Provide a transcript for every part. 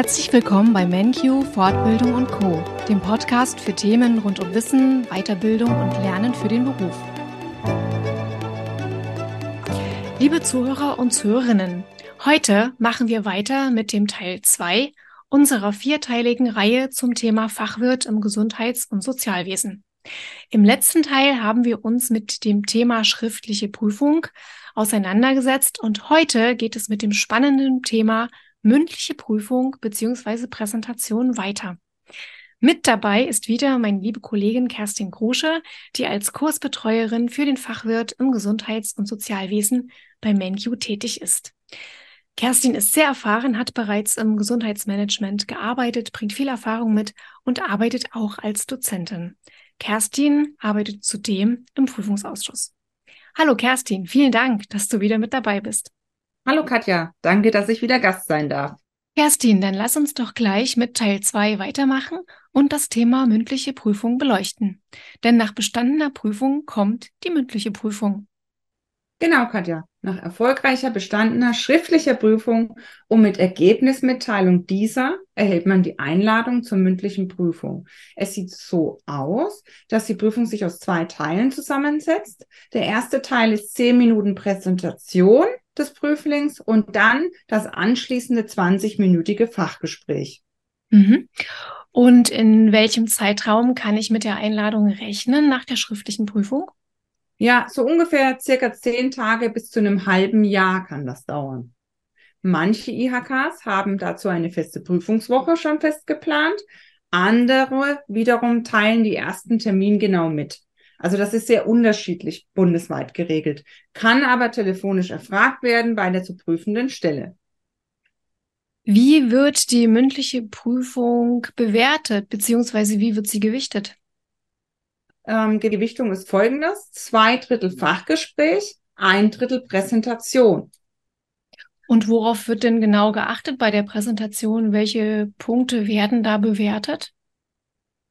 Herzlich willkommen bei MenQ Fortbildung und Co, dem Podcast für Themen rund um Wissen, Weiterbildung und Lernen für den Beruf. Liebe Zuhörer und Zuhörerinnen, heute machen wir weiter mit dem Teil 2 unserer vierteiligen Reihe zum Thema Fachwirt im Gesundheits- und Sozialwesen. Im letzten Teil haben wir uns mit dem Thema schriftliche Prüfung auseinandergesetzt und heute geht es mit dem spannenden Thema mündliche Prüfung beziehungsweise Präsentation weiter. Mit dabei ist wieder meine liebe Kollegin Kerstin Grusche, die als Kursbetreuerin für den Fachwirt im Gesundheits- und Sozialwesen bei MenQ tätig ist. Kerstin ist sehr erfahren, hat bereits im Gesundheitsmanagement gearbeitet, bringt viel Erfahrung mit und arbeitet auch als Dozentin. Kerstin arbeitet zudem im Prüfungsausschuss. Hallo Kerstin, vielen Dank, dass du wieder mit dabei bist. Hallo Katja, danke, dass ich wieder Gast sein darf. Kerstin, dann lass uns doch gleich mit Teil 2 weitermachen und das Thema mündliche Prüfung beleuchten. Denn nach bestandener Prüfung kommt die mündliche Prüfung. Genau, Katja. Nach erfolgreicher bestandener schriftlicher Prüfung und mit Ergebnismitteilung dieser erhält man die Einladung zur mündlichen Prüfung. Es sieht so aus, dass die Prüfung sich aus zwei Teilen zusammensetzt. Der erste Teil ist zehn Minuten Präsentation des Prüflings und dann das anschließende 20-minütige Fachgespräch. Mhm. Und in welchem Zeitraum kann ich mit der Einladung rechnen nach der schriftlichen Prüfung? Ja, so ungefähr circa zehn Tage bis zu einem halben Jahr kann das dauern. Manche IHKs haben dazu eine feste Prüfungswoche schon festgeplant. Andere wiederum teilen die ersten Termin genau mit. Also das ist sehr unterschiedlich bundesweit geregelt, kann aber telefonisch erfragt werden bei der zu prüfenden Stelle. Wie wird die mündliche Prüfung bewertet, beziehungsweise wie wird sie gewichtet? ähm, Gewichtung ist folgendes. Zwei Drittel Fachgespräch, ein Drittel Präsentation. Und worauf wird denn genau geachtet bei der Präsentation? Welche Punkte werden da bewertet?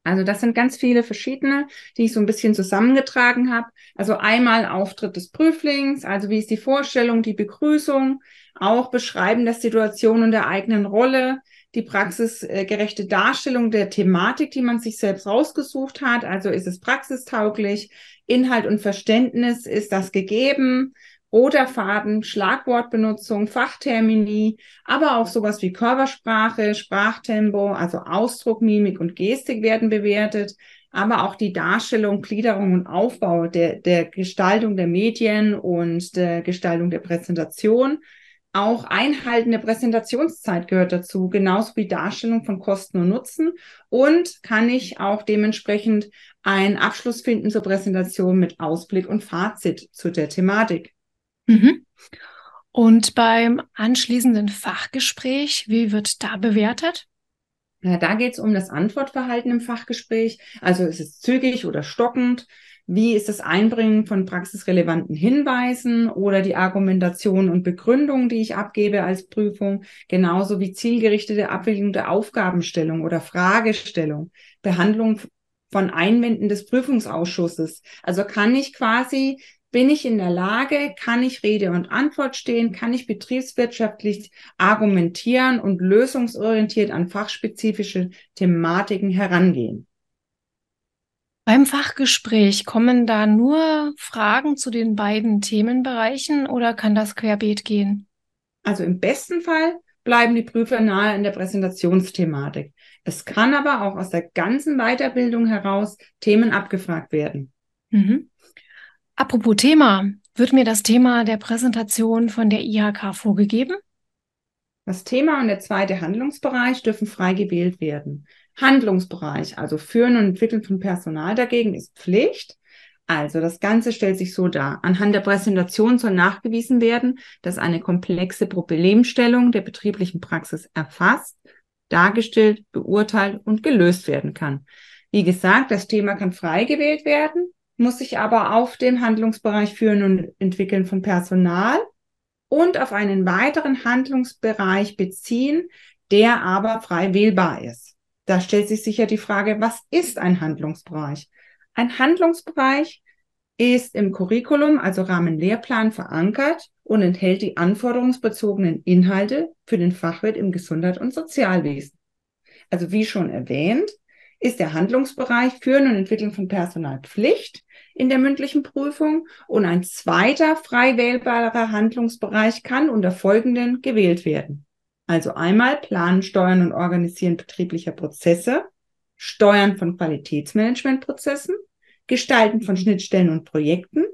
Also das sind ganz viele verschiedene, die ich so ein bisschen zusammengetragen habe. Also einmal Auftritt des Prüflings, also wie ist die Vorstellung, die Begrüßung, auch Beschreiben der Situation und der eigenen Rolle, die praxisgerechte Darstellung der Thematik, die man sich selbst rausgesucht hat. Also ist es praxistauglich, Inhalt und Verständnis, ist das gegeben? Roter Faden, Schlagwortbenutzung, Fachtermini, aber auch sowas wie Körpersprache, Sprachtempo, also Ausdruck, Mimik und Gestik werden bewertet, aber auch die Darstellung, Gliederung und Aufbau der, der Gestaltung der Medien und der Gestaltung der Präsentation auch Einhalten der Präsentationszeit gehört dazu, genauso wie Darstellung von Kosten und Nutzen. Und kann ich auch dementsprechend einen Abschluss finden zur Präsentation mit Ausblick und Fazit zu der Thematik. Mhm. Und beim anschließenden Fachgespräch, wie wird da bewertet? Ja, da geht es um das Antwortverhalten im Fachgespräch. Also ist es zügig oder stockend? Wie ist das Einbringen von praxisrelevanten Hinweisen oder die Argumentation und Begründung, die ich abgebe als Prüfung, genauso wie zielgerichtete Abwägung der Aufgabenstellung oder Fragestellung, Behandlung von Einwänden des Prüfungsausschusses. Also kann ich quasi bin ich in der Lage, kann ich Rede und Antwort stehen, kann ich betriebswirtschaftlich argumentieren und lösungsorientiert an fachspezifische Thematiken herangehen. Beim Fachgespräch kommen da nur Fragen zu den beiden Themenbereichen oder kann das querbeet gehen? Also im besten Fall bleiben die Prüfer nahe in der Präsentationsthematik. Es kann aber auch aus der ganzen Weiterbildung heraus Themen abgefragt werden. Mhm. Apropos Thema, wird mir das Thema der Präsentation von der IHK vorgegeben? Das Thema und der zweite Handlungsbereich dürfen frei gewählt werden. Handlungsbereich, also Führen und Entwickeln von Personal dagegen ist Pflicht. Also das Ganze stellt sich so dar. Anhand der Präsentation soll nachgewiesen werden, dass eine komplexe Problemstellung der betrieblichen Praxis erfasst, dargestellt, beurteilt und gelöst werden kann. Wie gesagt, das Thema kann frei gewählt werden, muss sich aber auf den Handlungsbereich Führen und Entwickeln von Personal und auf einen weiteren Handlungsbereich beziehen, der aber frei wählbar ist. Da stellt sich sicher die Frage, was ist ein Handlungsbereich? Ein Handlungsbereich ist im Curriculum, also Rahmenlehrplan, verankert und enthält die anforderungsbezogenen Inhalte für den Fachwirt im Gesundheit- und Sozialwesen. Also wie schon erwähnt, ist der Handlungsbereich Führen und Entwickeln von Personalpflicht in der mündlichen Prüfung und ein zweiter frei wählbarer Handlungsbereich kann unter folgenden gewählt werden. Also einmal Planen, Steuern und Organisieren betrieblicher Prozesse, Steuern von Qualitätsmanagementprozessen, Gestalten von Schnittstellen und Projekten,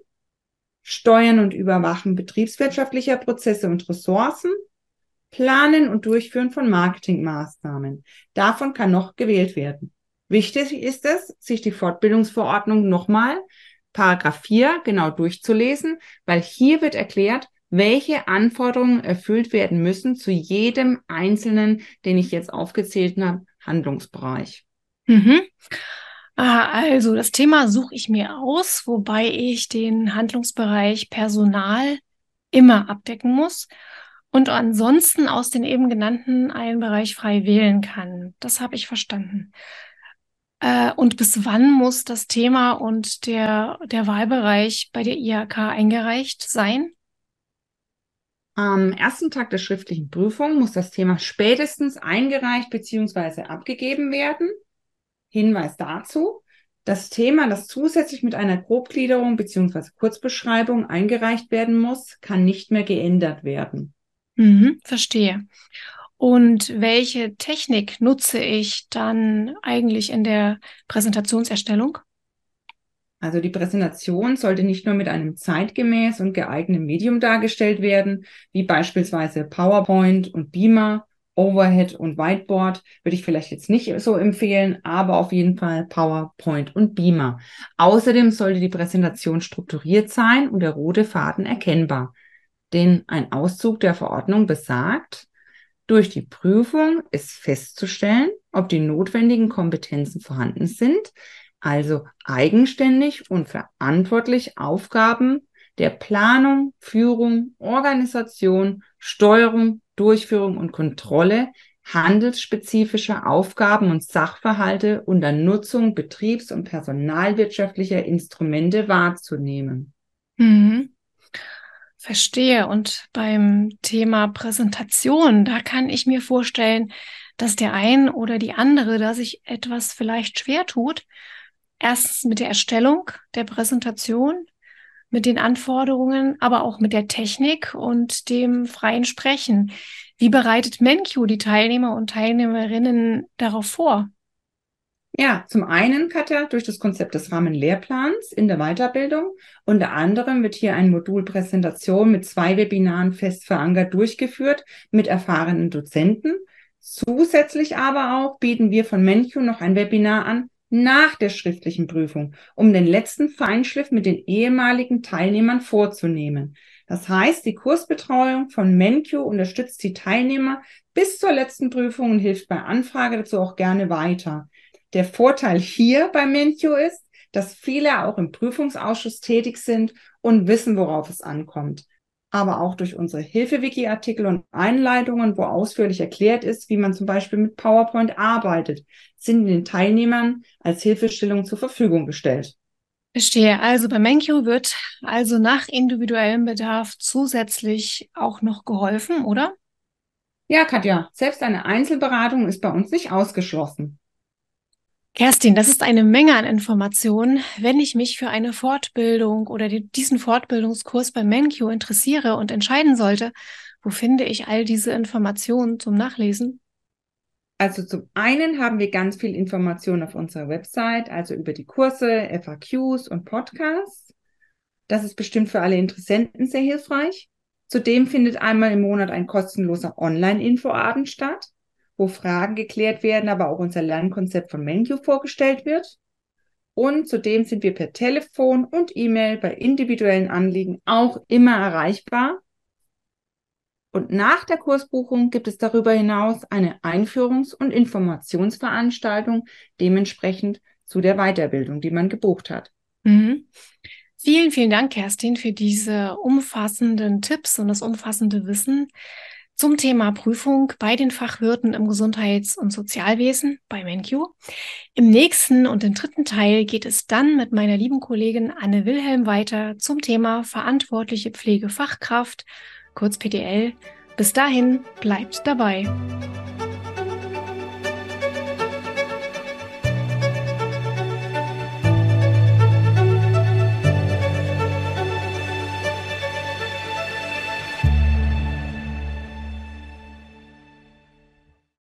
Steuern und Überwachen betriebswirtschaftlicher Prozesse und Ressourcen, Planen und Durchführen von Marketingmaßnahmen. Davon kann noch gewählt werden. Wichtig ist es, sich die Fortbildungsverordnung nochmal, Paragraph 4, genau durchzulesen, weil hier wird erklärt, welche Anforderungen erfüllt werden müssen zu jedem einzelnen, den ich jetzt aufgezählt habe, Handlungsbereich. Mhm. Ah, also das Thema suche ich mir aus, wobei ich den Handlungsbereich Personal immer abdecken muss und ansonsten aus den eben genannten einen Bereich frei wählen kann. Das habe ich verstanden. Äh, und bis wann muss das Thema und der, der Wahlbereich bei der IHK eingereicht sein? Am ersten Tag der schriftlichen Prüfung muss das Thema spätestens eingereicht bzw. abgegeben werden. Hinweis dazu. Das Thema, das zusätzlich mit einer Grobgliederung bzw. Kurzbeschreibung eingereicht werden muss, kann nicht mehr geändert werden. Mhm, verstehe. Und welche Technik nutze ich dann eigentlich in der Präsentationserstellung? Also die Präsentation sollte nicht nur mit einem zeitgemäß und geeigneten Medium dargestellt werden, wie beispielsweise PowerPoint und Beamer, Overhead und Whiteboard würde ich vielleicht jetzt nicht so empfehlen, aber auf jeden Fall PowerPoint und Beamer. Außerdem sollte die Präsentation strukturiert sein und der rote Faden erkennbar. Denn ein Auszug der Verordnung besagt, durch die Prüfung ist festzustellen, ob die notwendigen Kompetenzen vorhanden sind, also eigenständig und verantwortlich Aufgaben der Planung, Führung, Organisation, Steuerung, Durchführung und Kontrolle handelsspezifischer Aufgaben und Sachverhalte unter Nutzung betriebs- und personalwirtschaftlicher Instrumente wahrzunehmen. Mhm. Verstehe. Und beim Thema Präsentation, da kann ich mir vorstellen, dass der ein oder die andere da sich etwas vielleicht schwer tut. Erstens mit der Erstellung der Präsentation, mit den Anforderungen, aber auch mit der Technik und dem freien Sprechen. Wie bereitet MenQ die Teilnehmer und Teilnehmerinnen darauf vor? Ja, zum einen, Katja, durch das Konzept des Rahmenlehrplans in der Weiterbildung. Unter anderem wird hier ein Modul Präsentation mit zwei Webinaren fest verankert durchgeführt mit erfahrenen Dozenten. Zusätzlich aber auch bieten wir von MenQ noch ein Webinar an nach der schriftlichen Prüfung, um den letzten Feinschliff mit den ehemaligen Teilnehmern vorzunehmen. Das heißt, die Kursbetreuung von MenQ unterstützt die Teilnehmer bis zur letzten Prüfung und hilft bei Anfrage dazu auch gerne weiter. Der Vorteil hier bei MenQ ist, dass viele auch im Prüfungsausschuss tätig sind und wissen, worauf es ankommt. Aber auch durch unsere Hilfe-Wiki-Artikel und Einleitungen, wo ausführlich erklärt ist, wie man zum Beispiel mit PowerPoint arbeitet, sind den Teilnehmern als Hilfestellung zur Verfügung gestellt. Verstehe. Also bei MenQ wird also nach individuellem Bedarf zusätzlich auch noch geholfen, oder? Ja, Katja, selbst eine Einzelberatung ist bei uns nicht ausgeschlossen. Kerstin, das ist eine Menge an Informationen. Wenn ich mich für eine Fortbildung oder die, diesen Fortbildungskurs bei MenQ interessiere und entscheiden sollte, wo finde ich all diese Informationen zum Nachlesen? Also zum einen haben wir ganz viel Informationen auf unserer Website, also über die Kurse, FAQs und Podcasts. Das ist bestimmt für alle Interessenten sehr hilfreich. Zudem findet einmal im Monat ein kostenloser Online-Infoabend statt wo Fragen geklärt werden, aber auch unser Lernkonzept von Menu vorgestellt wird. Und zudem sind wir per Telefon und E-Mail bei individuellen Anliegen auch immer erreichbar. Und nach der Kursbuchung gibt es darüber hinaus eine Einführungs- und Informationsveranstaltung dementsprechend zu der Weiterbildung, die man gebucht hat. Mhm. Vielen, vielen Dank, Kerstin, für diese umfassenden Tipps und das umfassende Wissen. Zum Thema Prüfung bei den Fachwirten im Gesundheits- und Sozialwesen bei MenQ. Im nächsten und im dritten Teil geht es dann mit meiner lieben Kollegin Anne Wilhelm weiter zum Thema verantwortliche Pflegefachkraft, kurz PDL. Bis dahin bleibt dabei.